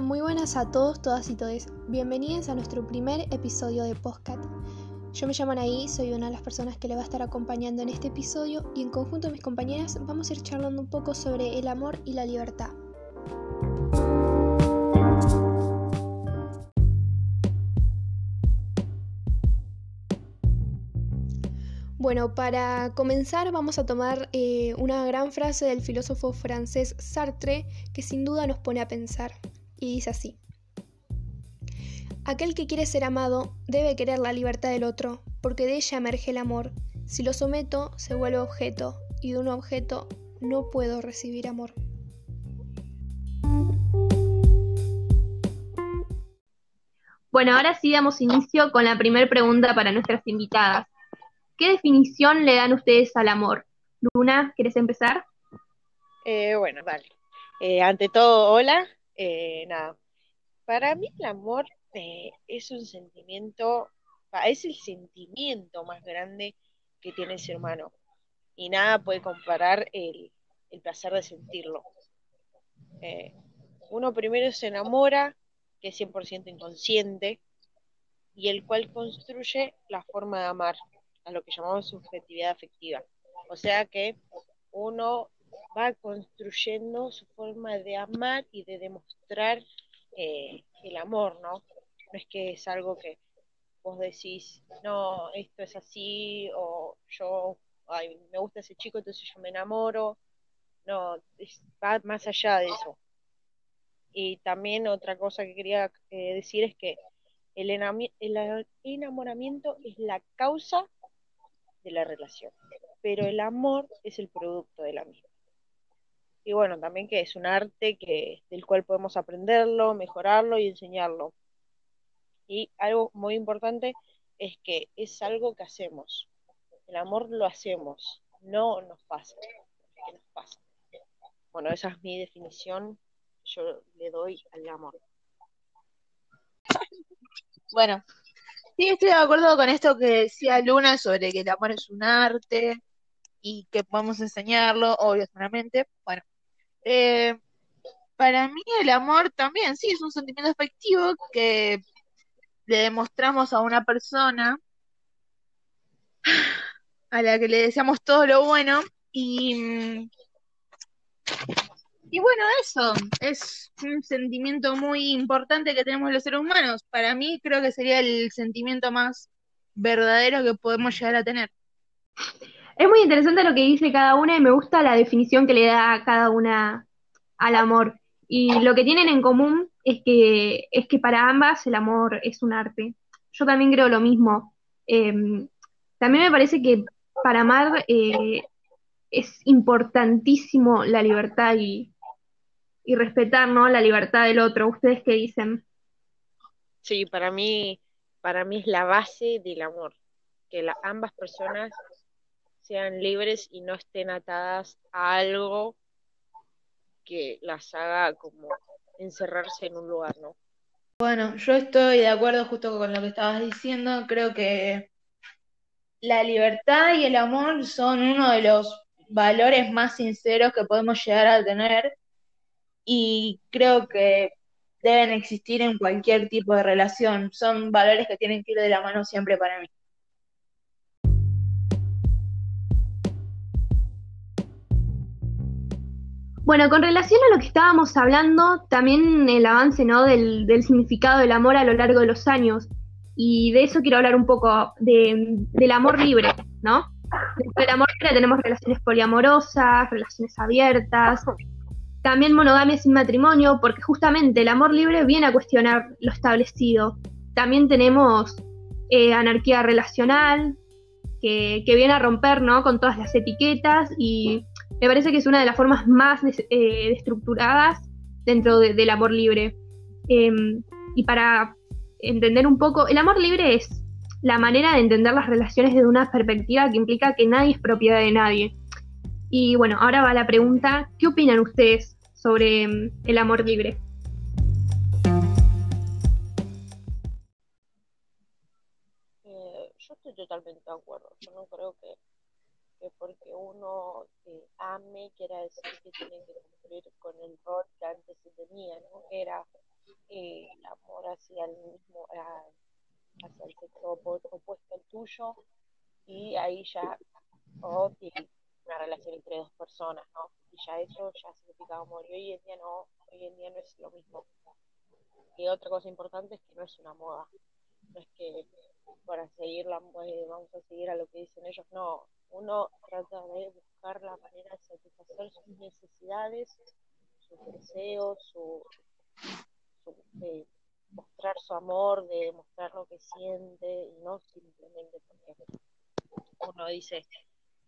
Muy buenas a todos, todas y todes. Bienvenidos a nuestro primer episodio de Postcat. Yo me llamo Anaí, soy una de las personas que le va a estar acompañando en este episodio y en conjunto con mis compañeras vamos a ir charlando un poco sobre el amor y la libertad. Bueno, para comenzar vamos a tomar eh, una gran frase del filósofo francés Sartre que sin duda nos pone a pensar. Y dice así. Aquel que quiere ser amado debe querer la libertad del otro, porque de ella emerge el amor. Si lo someto, se vuelve objeto, y de un objeto no puedo recibir amor. Bueno, ahora sí damos inicio con la primera pregunta para nuestras invitadas. ¿Qué definición le dan ustedes al amor? Luna, ¿quieres empezar? Eh, bueno, vale. Eh, ante todo, hola. Eh, nada, para mí el amor es un sentimiento, es el sentimiento más grande que tiene el ser humano. Y nada puede comparar el, el placer de sentirlo. uno primero se enamora, que es 100% inconsciente, y el cual construye la forma de amar a lo que llamamos subjetividad afectiva. O sea que uno va construyendo su forma de amar y de demostrar eh, el amor, ¿no? No es que es algo que vos decís, no, esto es así, o yo, ay, me gusta ese chico, entonces yo me enamoro. No, va más allá de eso. Y también otra cosa que quería eh, decir es que el enamoramiento es la causa de la relación, pero el amor es el producto de la misma. Y bueno, también que es un arte que, del cual podemos aprenderlo, mejorarlo y enseñarlo. Y algo muy importante es que es algo que hacemos. El amor lo hacemos, no nos pasa. nos pasa. Bueno, esa es mi definición. Yo le doy al amor. Bueno, Sí, estoy de acuerdo con esto que decía Luna sobre que el amor es un arte y que podemos enseñarlo, obviamente. Bueno, eh, para mí el amor también, sí, es un sentimiento afectivo que le demostramos a una persona a la que le deseamos todo lo bueno y y bueno, eso es un sentimiento muy importante que tenemos los seres humanos. Para mí creo que sería el sentimiento más verdadero que podemos llegar a tener. Es muy interesante lo que dice cada una y me gusta la definición que le da cada una al amor. Y lo que tienen en común es que, es que para ambas el amor es un arte. Yo también creo lo mismo. Em, también me parece que para amar eh, es importantísimo la libertad y, y respetar ¿no? la libertad del otro. ¿Ustedes qué dicen? Sí, para mí, para mí es la base del amor, que la, ambas personas sean libres y no estén atadas a algo que las haga como encerrarse en un lugar, ¿no? Bueno, yo estoy de acuerdo justo con lo que estabas diciendo. Creo que la libertad y el amor son uno de los valores más sinceros que podemos llegar a tener y creo que deben existir en cualquier tipo de relación. Son valores que tienen que ir de la mano siempre para mí. Bueno, con relación a lo que estábamos hablando, también el avance ¿no? del, significado del amor a lo largo de los años. Y de eso quiero hablar un poco, del amor libre, ¿no? Dentro del amor libre tenemos relaciones poliamorosas, relaciones abiertas, también monogamia sin matrimonio, porque justamente el amor libre viene a cuestionar lo establecido. También tenemos eh, anarquía relacional, que, viene a romper ¿no? con todas las etiquetas y me parece que es una de las formas más eh, estructuradas dentro del amor libre. Em, y para entender un poco, el amor libre es la manera de entender las relaciones desde una perspectiva que implica que nadie es propiedad de nadie. Y bueno, ahora va la pregunta, ¿qué opinan ustedes sobre mm, el amor libre. Eh, yo estoy totalmente de acuerdo. Yo no creo que, porque uno eh, ame quiera decir que tiene que cumplir con el rol que antes se tenía, ¿no? Era eh, el amor hacia el mismo, hacia el sexo opuesto al tuyo, y ahí ya, o tiene una relación entre dos personas, ¿no? Y ya eso ya significa amor, y hoy en día no, hoy en día no es lo mismo. Y otra cosa importante es que no es una moda, no es que para seguir la, eh, vamos a seguir a lo que dicen ellos, no, uno trata de buscar la manera de satisfacer sus necesidades, sus deseos, su, de mostrar su amor, de demostrar lo que siente, y no simplemente porque uno dice,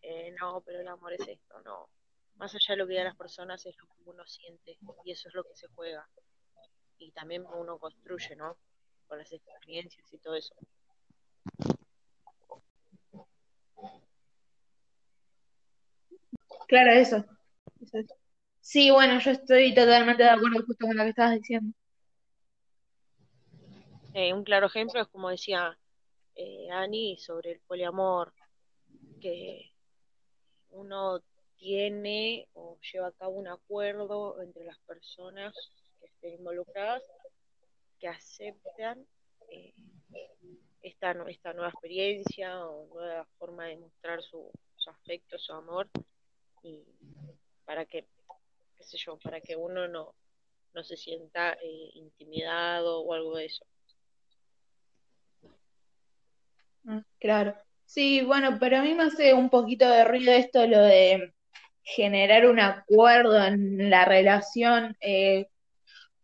eh, no, pero el amor es esto, no. Más allá de lo que digan las personas es lo que uno siente y eso es lo que se juega. Y también uno construye, ¿no? Con las experiencias y todo eso. Claro, eso. Sí, bueno, yo estoy totalmente de acuerdo justo con lo que estabas diciendo. Eh, un claro ejemplo es como decía eh, Ani sobre el poliamor, que uno tiene o lleva a cabo un acuerdo entre las personas que estén involucradas que aceptan eh, esta, esta nueva experiencia o nueva forma de mostrar su, su afecto, su amor y para que, qué sé yo, para que uno no, no se sienta eh, intimidado o algo de eso. Ah, claro. Sí, bueno, pero a mí me hace un poquito de ruido esto, lo de generar un acuerdo en la relación. Eh,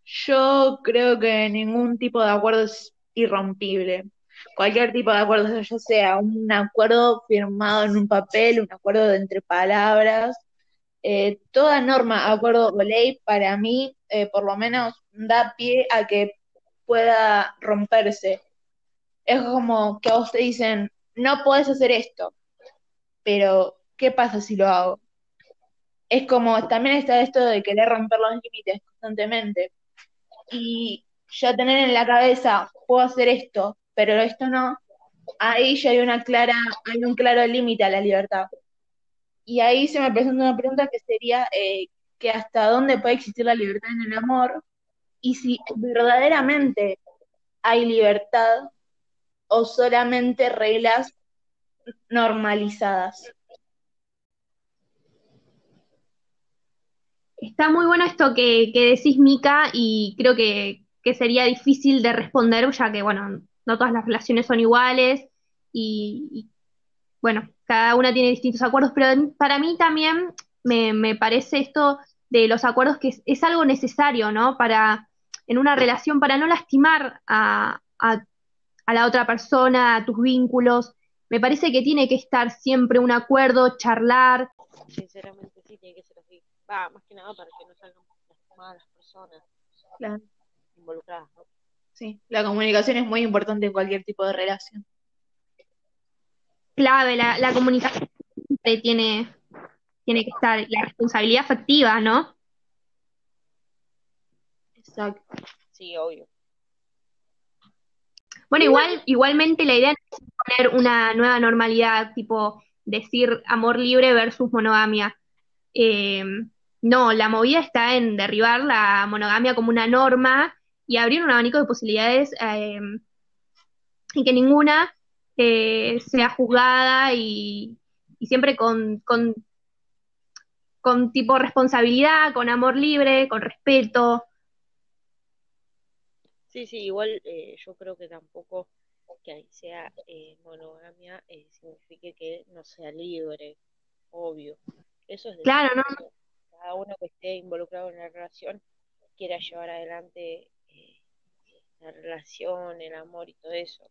yo creo que ningún tipo de acuerdo es irrompible. Cualquier tipo de acuerdo, ya sea un acuerdo firmado en un papel, un acuerdo entre palabras, eh, toda norma, acuerdo o ley, para mí, eh, por lo menos, da pie a que pueda romperse. Es como que a vos te dicen, no podés hacer esto, pero ¿qué pasa si lo hago? Es como, también está esto de querer romper los límites constantemente. Y ya tener en la cabeza, puedo hacer esto, pero esto no, ahí ya hay una clara, hay un claro límite a la libertad. Y ahí se me presenta una pregunta que sería eh, que hasta dónde puede existir la libertad en el amor y si verdaderamente hay libertad o solamente reglas normalizadas. Está muy bueno esto que, decís, Mica, y creo que, sería difícil de responder, ya que, bueno, no todas las relaciones son iguales y, bueno, cada una tiene distintos acuerdos, pero para mí también me, parece esto de los acuerdos que es, algo necesario, ¿no? Para, en una relación, para no lastimar a, a la otra persona, a tus vínculos. Me parece que tiene que estar siempre un acuerdo, charlar. Sinceramente sí, tiene que ser así. Va, más que nada para que no salgan lastimadas las personas involucradas, ¿no? Sí, la comunicación es muy importante en cualquier tipo de relación. Clave, la, la comunicación tiene, tiene que estar, la responsabilidad afectiva, ¿no? Exacto. Sí, obvio. Bueno, igual, igualmente la idea es poner una nueva normalidad, tipo decir amor libre versus monogamia. Eh, no, la movida está en derribar la monogamia como una norma y abrir un abanico de posibilidades eh, y que ninguna eh, sea juzgada y, siempre con, con, con tipo responsabilidad, con amor libre, con respeto. Sí, sí, igual eh, yo creo que tampoco que ahí sea eh, monogamia eh, signifique que no sea libre, obvio. Eso es de claro, ¿no? cada uno que esté involucrado en la relación quiera llevar adelante la relación, el amor y todo eso.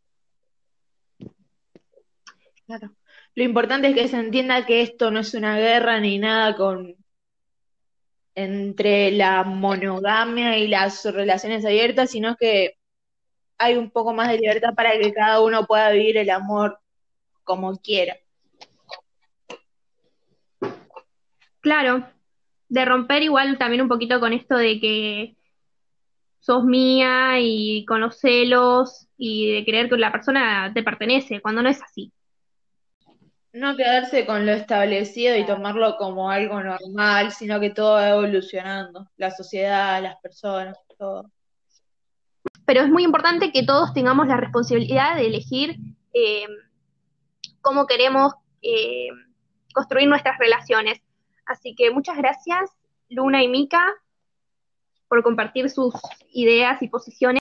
Claro. Lo importante es que se entienda que esto no es una guerra ni nada con entre la monogamia y las relaciones abiertas, sino que hay un poco más de libertad para que cada uno pueda vivir el amor como quiera. Claro, de romper igual también un poquito con esto de que sos mía y con los celos y de creer que la persona te pertenece, cuando no es así no quedarse con lo establecido y tomarlo como algo normal, sino que todo va evolucionando, la sociedad, las personas, todo. pero es muy importante que todos tengamos la responsabilidad de elegir eh, cómo queremos eh, construir nuestras relaciones. Así que muchas gracias, Luna y Mika, por compartir sus ideas y posiciones.